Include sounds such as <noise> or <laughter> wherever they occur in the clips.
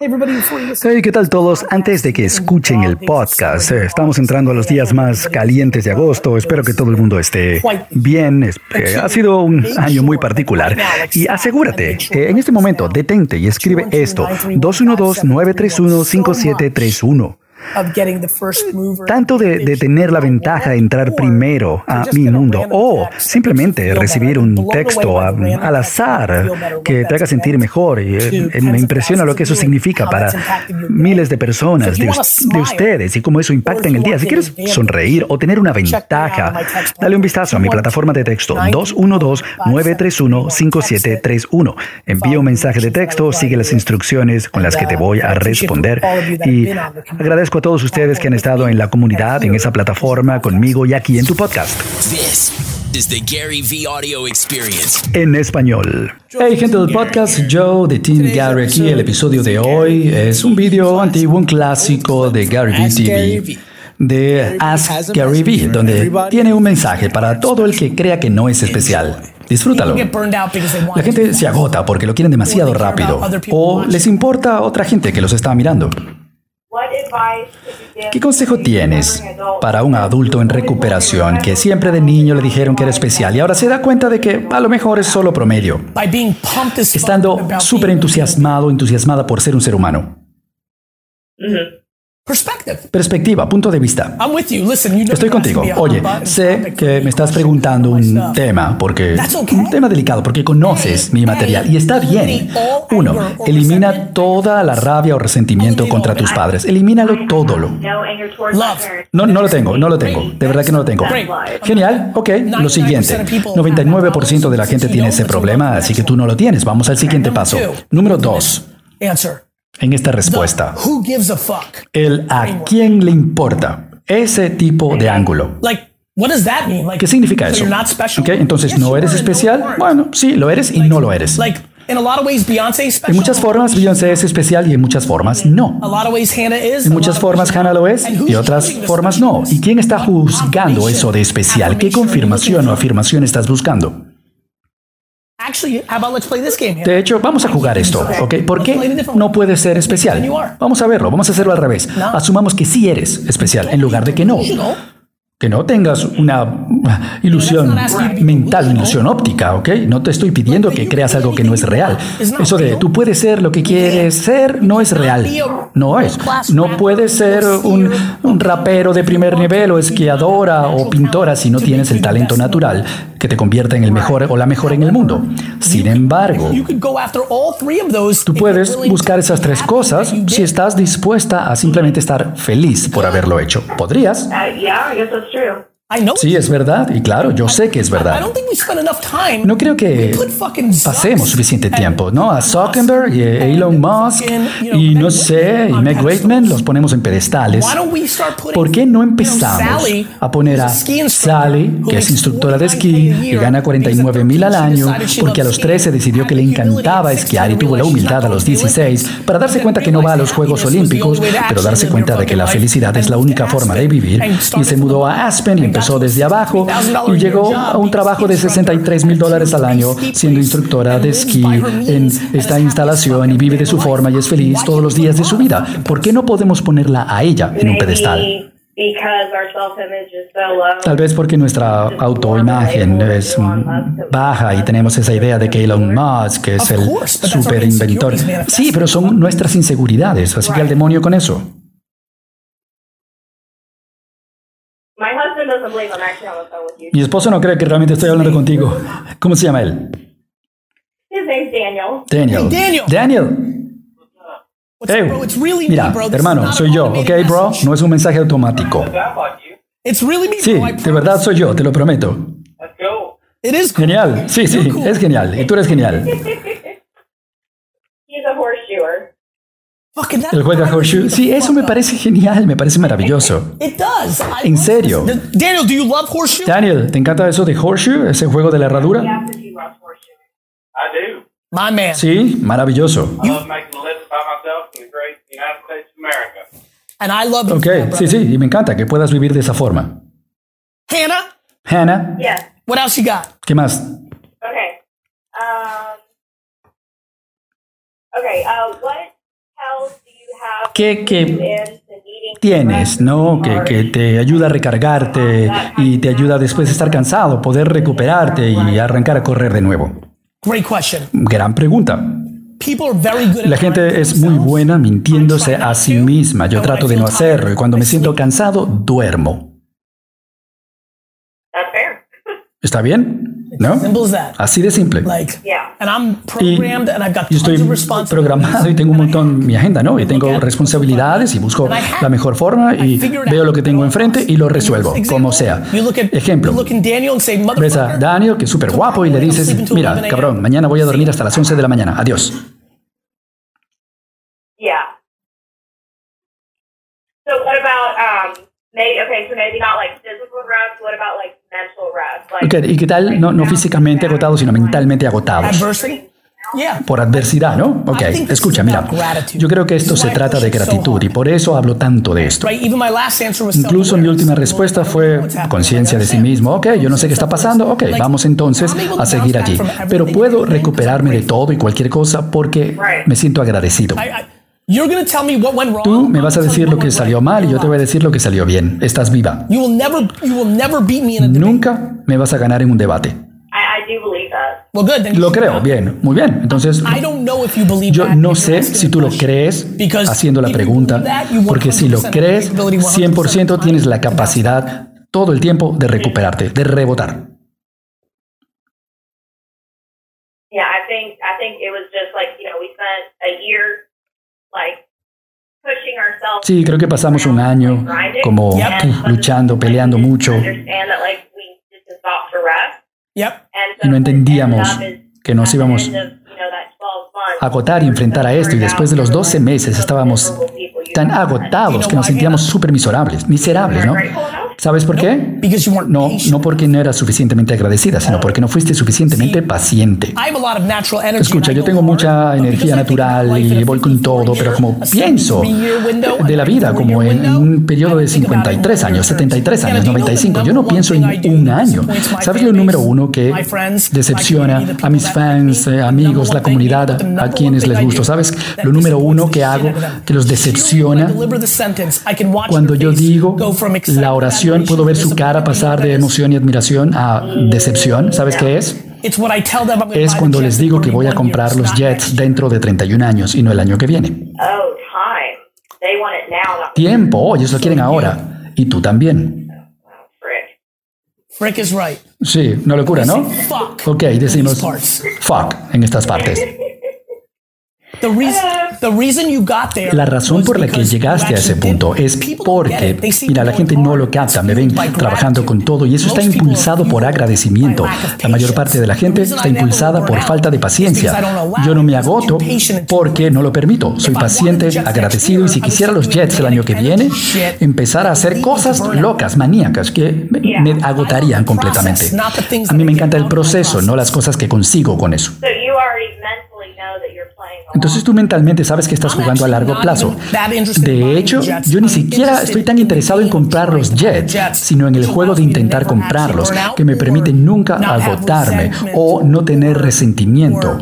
Hey, ¿qué tal todos? Antes de que escuchen el podcast, eh, estamos entrando a los días más calientes de agosto. Espero que todo el mundo esté bien. Ha sido un año muy particular. Y asegúrate, en este momento, detente y escribe esto: 212-931-5731. Tanto de, tener la ventaja de entrar primero a mi mundo o simplemente recibir un texto al azar que te haga sentir mejor. Y, eh, me impresiona lo que eso significa para miles de personas, de, ustedes y cómo eso impacta en el día. Si quieres sonreír o tener una ventaja, dale un vistazo a mi plataforma de texto 212-931-5731. Envía un mensaje de texto, sigue las instrucciones con las que te voy a responder y agradezco a todos ustedes que han estado en la comunidad, en esa plataforma, conmigo y aquí en tu podcast. En español. Hey gente del podcast, Joe de Team Gary aquí. El episodio de hoy es un video antiguo, un clásico de Gary V TV de Ask Gary Vee, donde tiene un mensaje para todo el que crea que no es especial. Disfrútalo. La gente se agota porque lo quieren demasiado rápido o les importa a otra gente que los está mirando. ¿Qué consejo tienes para un adulto en recuperación que siempre de niño le dijeron que era especial y ahora se da cuenta de que a lo mejor es solo promedio? Estando súper entusiasmado, entusiasmada por ser un ser humano. Perspectiva, punto de vista. Estoy contigo. Oye, sé que me estás preguntando un tema, porque un tema delicado, porque conoces mi material y está bien. Uno, elimina toda la rabia o resentimiento contra tus padres. Elimínalo todo. Lo. No, no lo tengo, no lo tengo. De verdad que no lo tengo. Genial. Ok, lo siguiente. 99% de la gente tiene ese problema, así que tú no lo tienes. Vamos al siguiente paso. Número dos en esta respuesta. El a quién le importa. Ese tipo de ángulo. ¿Qué significa eso? entonces, ¿no eres especial? Bueno, sí, lo eres y no lo eres. En muchas formas, Beyoncé es especial y en muchas formas no. En muchas formas, Hannah lo es y otras formas no. ¿Y quién está juzgando eso de especial? ¿Qué confirmación o afirmación estás buscando? De hecho, vamos a jugar esto, ¿ok? ¿Por qué no puede ser especial? Vamos a verlo, vamos a hacerlo al revés. Asumamos que sí eres especial en lugar de que no. Que no tengas una ilusión mental, ilusión óptica, ¿ok? No te estoy pidiendo que creas algo que no es real. Eso de tú puedes ser lo que quieres ser no es real. No es. No puedes ser un, un rapero de primer nivel o esquiadora o pintora si no tienes el talento natural que te convierta en el mejor o la mejor en el mundo. Sin embargo, tú puedes buscar esas tres cosas si estás dispuesta a simplemente estar feliz por haberlo hecho. ¿Podrías? Uh, Sí, es verdad. Y claro, yo sé que es verdad. No creo que pasemos suficiente tiempo, ¿no? A Zuckerberg y a Elon Musk y no sé, y Meg Waitman los ponemos en pedestales. ¿Por qué no empezamos a poner a Sally, que es instructora de esquí y gana 49 mil al año, porque a los 13 decidió que le encantaba esquiar y tuvo la humildad a los 16 para darse cuenta que no va a los Juegos Olímpicos, pero darse cuenta de que la felicidad es la única forma de vivir y se mudó a Aspen y empezó desde abajo y llegó a un trabajo de 63 mil dólares al año siendo instructora de esquí en esta instalación y vive de su forma y es feliz todos los días de su vida. ¿Por qué no podemos ponerla a ella en un pedestal? Tal vez porque nuestra autoimagen es baja y tenemos esa idea de que Elon Musk es el super inventor. Sí, pero son nuestras inseguridades, así que al demonio con eso. Mi esposo no cree que realmente estoy hablando contigo. ¿Cómo se llama él? Daniel. Daniel. Daniel. Hey, mira, hermano, soy yo, ¿ok, bro? No es un mensaje automático. Sí, de verdad soy yo, te lo prometo. Genial, sí, sí, es genial. Y tú eres genial. <laughs> El juega horseshoe. Sí, eso me parece genial, me parece maravilloso. En serio. Daniel, do you love horseshoe? Daniel, ¿te encanta eso de horseshoe, ese juego de la herradura? My man. Sí, maravilloso. And I love Ok, sí, sí, y me encanta que puedas vivir de esa forma. Hannah? Hannah? Yes. What else you got? ¿Qué más? Okay. Um, okay, uh, what ¿Qué, qué tienes, ¿no? Que, que, te ayuda a recargarte y te ayuda después de estar cansado, poder recuperarte y arrancar a correr de nuevo. Gran pregunta. La gente es muy buena mintiéndose a sí misma. Yo trato de no hacerlo y cuando me siento cansado, duermo. ¿Está bien? ¿No? Así de simple. Y yo estoy programado y tengo un montón mi agenda, ¿no? Y tengo responsabilidades y busco la mejor forma y veo lo que tengo enfrente y lo resuelvo, como sea. Ejemplo, ves a Daniel, que es súper guapo, y le dices, mira, cabrón, mañana voy a dormir hasta las 11 de la mañana. Adiós. So what about um, maybe okay, so maybe not like physical rest. What about? Like, okay, ¿Y qué tal? No, no físicamente agotado, sino mentalmente agotados. Por adversidad, ¿no? Ok, escucha, mira, yo creo que esto se trata de gratitud y por eso hablo tanto de esto. Incluso mi última respuesta fue conciencia de sí mismo. Ok, yo no sé qué está pasando. Ok, vamos entonces a seguir allí. Pero puedo recuperarme de todo y cualquier cosa porque me siento agradecido. Tú me vas a decir lo que salió mal y yo te voy a decir lo que salió bien. Estás viva. Nunca me vas a ganar en un debate. Lo creo, bien, muy bien. Entonces, yo no sé si tú lo crees haciendo la pregunta, porque si lo crees, 100% tienes la capacidad todo el tiempo de recuperarte, de rebotar. Yeah, I think I think it was just like, you know, we spent a year Sí, creo que pasamos un año como luchando, peleando mucho. Y no entendíamos que nos íbamos a agotar y enfrentar a esto. Y después de los 12 meses estábamos tan agotados que nos sentíamos súper miserables, miserables, ¿no? ¿Sabes por qué? No, no porque no eras suficientemente agradecida, sino porque no fuiste suficientemente paciente. Escucha, yo tengo mucha energía natural y voy con todo, pero como pienso de la vida como en un periodo de 53 años, 73 años, 95, yo no pienso en un año. ¿Sabes lo número uno que decepciona a mis fans, eh, amigos, la comunidad, a quienes les gusto? ¿Sabes? Lo número uno que hago que los decepciona cuando yo digo la oración puedo ver su cara pasar de emoción y admiración a decepción. ¿Sabes qué es? Es cuando les digo que voy a comprar los Jets dentro de 31 años y no el año que viene. Tiempo, ellos lo quieren ahora. Y tú también. Sí, no locura, ¿no? Ok, decimos fuck en estas partes. <laughs> La razón por la que llegaste a ese punto es porque, mira, la gente no lo capta, me ven trabajando con todo y eso está impulsado por agradecimiento. La mayor parte de la gente está impulsada por falta de paciencia. Yo no me agoto porque no lo permito. Soy paciente, agradecido y si quisiera los Jets el año que viene, empezar a hacer cosas locas, maníacas, que me agotarían completamente. A mí me encanta el proceso, no las cosas que consigo con eso. Entonces tú mentalmente sabes que estás jugando a largo plazo. De hecho, yo ni siquiera estoy tan interesado en comprar los Jets, sino en el juego de intentar comprarlos, que me permite nunca agotarme o no tener resentimiento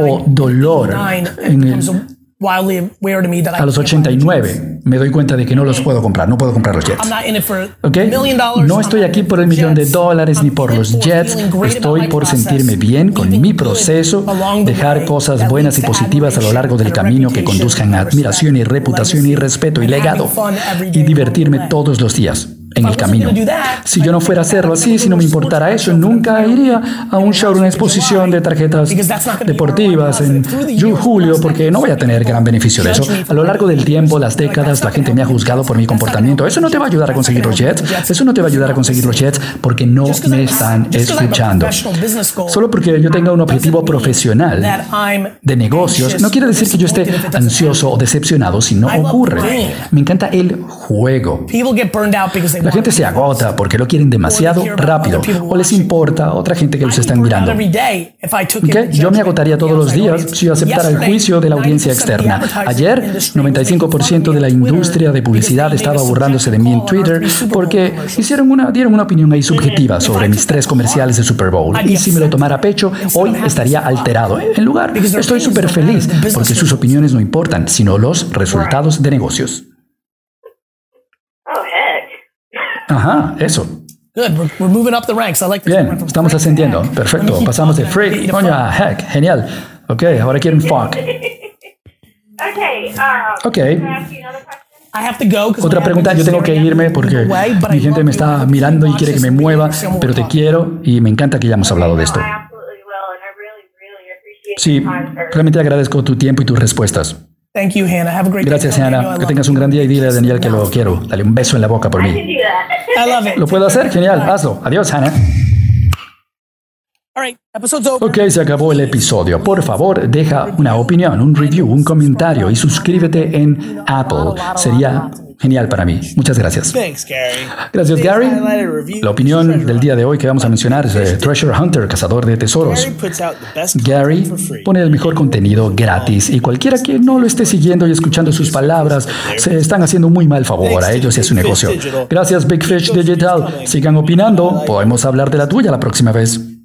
o dolor en el a los 89 me doy cuenta de que no los puedo comprar, no puedo comprar los jets. ¿Okay? No estoy aquí por el millón de dólares ni por los jets, estoy por sentirme bien con mi proceso, dejar cosas buenas y positivas a lo largo del camino que conduzcan a admiración y reputación y respeto y legado y divertirme todos los días en el camino. Si yo no fuera a hacerlo así, si no me importara eso, nunca iría a un show, una exposición de tarjetas deportivas en julio, porque no voy a tener gran beneficio de eso. A lo largo del tiempo, las décadas, la gente me ha juzgado por mi comportamiento. Eso no te va a ayudar a conseguir los jets. Eso no te va a ayudar a conseguir los jets porque no me están escuchando. Solo porque yo tenga un objetivo profesional de negocios, no quiere decir que yo esté ansioso o decepcionado si no ocurre. Me encanta el juego. La gente se agota porque lo quieren demasiado rápido o les importa otra gente que los están mirando. ¿Okay? Yo me agotaría todos los días si aceptara el juicio de la audiencia externa. Ayer, 95% de la industria de publicidad estaba burlándose de mí en Twitter porque hicieron una, dieron una opinión ahí subjetiva sobre mis tres comerciales de Super Bowl. Y si me lo tomara a pecho, hoy estaría alterado. En lugar, estoy súper feliz porque sus opiniones no importan, sino los resultados de negocios. Ajá, eso. Bien, estamos ascendiendo. Perfecto. Pasamos de freak, coño, a heck. Genial. Ok, ahora quiero un fuck. Ok. Otra pregunta, yo tengo que irme porque mi gente me está mirando y quiere que me mueva, pero te quiero y me encanta que ya hemos hablado de esto. Sí, realmente agradezco tu tiempo y tus respuestas. Gracias, Hannah. Que tengas un gran día y dile a Daniel que lo quiero. Dale un beso en la boca por mí. ¿Lo puedo hacer? Genial, hazlo. Adiós, Hannah. Ok, se acabó el episodio. Por favor, deja una opinión, un review, un comentario y suscríbete en Apple. Sería genial para mí. Muchas gracias. Gracias, Gary. La opinión del día de hoy que vamos a mencionar es de Treasure Hunter, cazador de tesoros. Gary pone el mejor contenido gratis y cualquiera que no lo esté siguiendo y escuchando sus palabras se están haciendo muy mal favor a ellos y a su negocio. Gracias, Big Fish Digital. Sigan opinando. Podemos hablar de la tuya la próxima vez.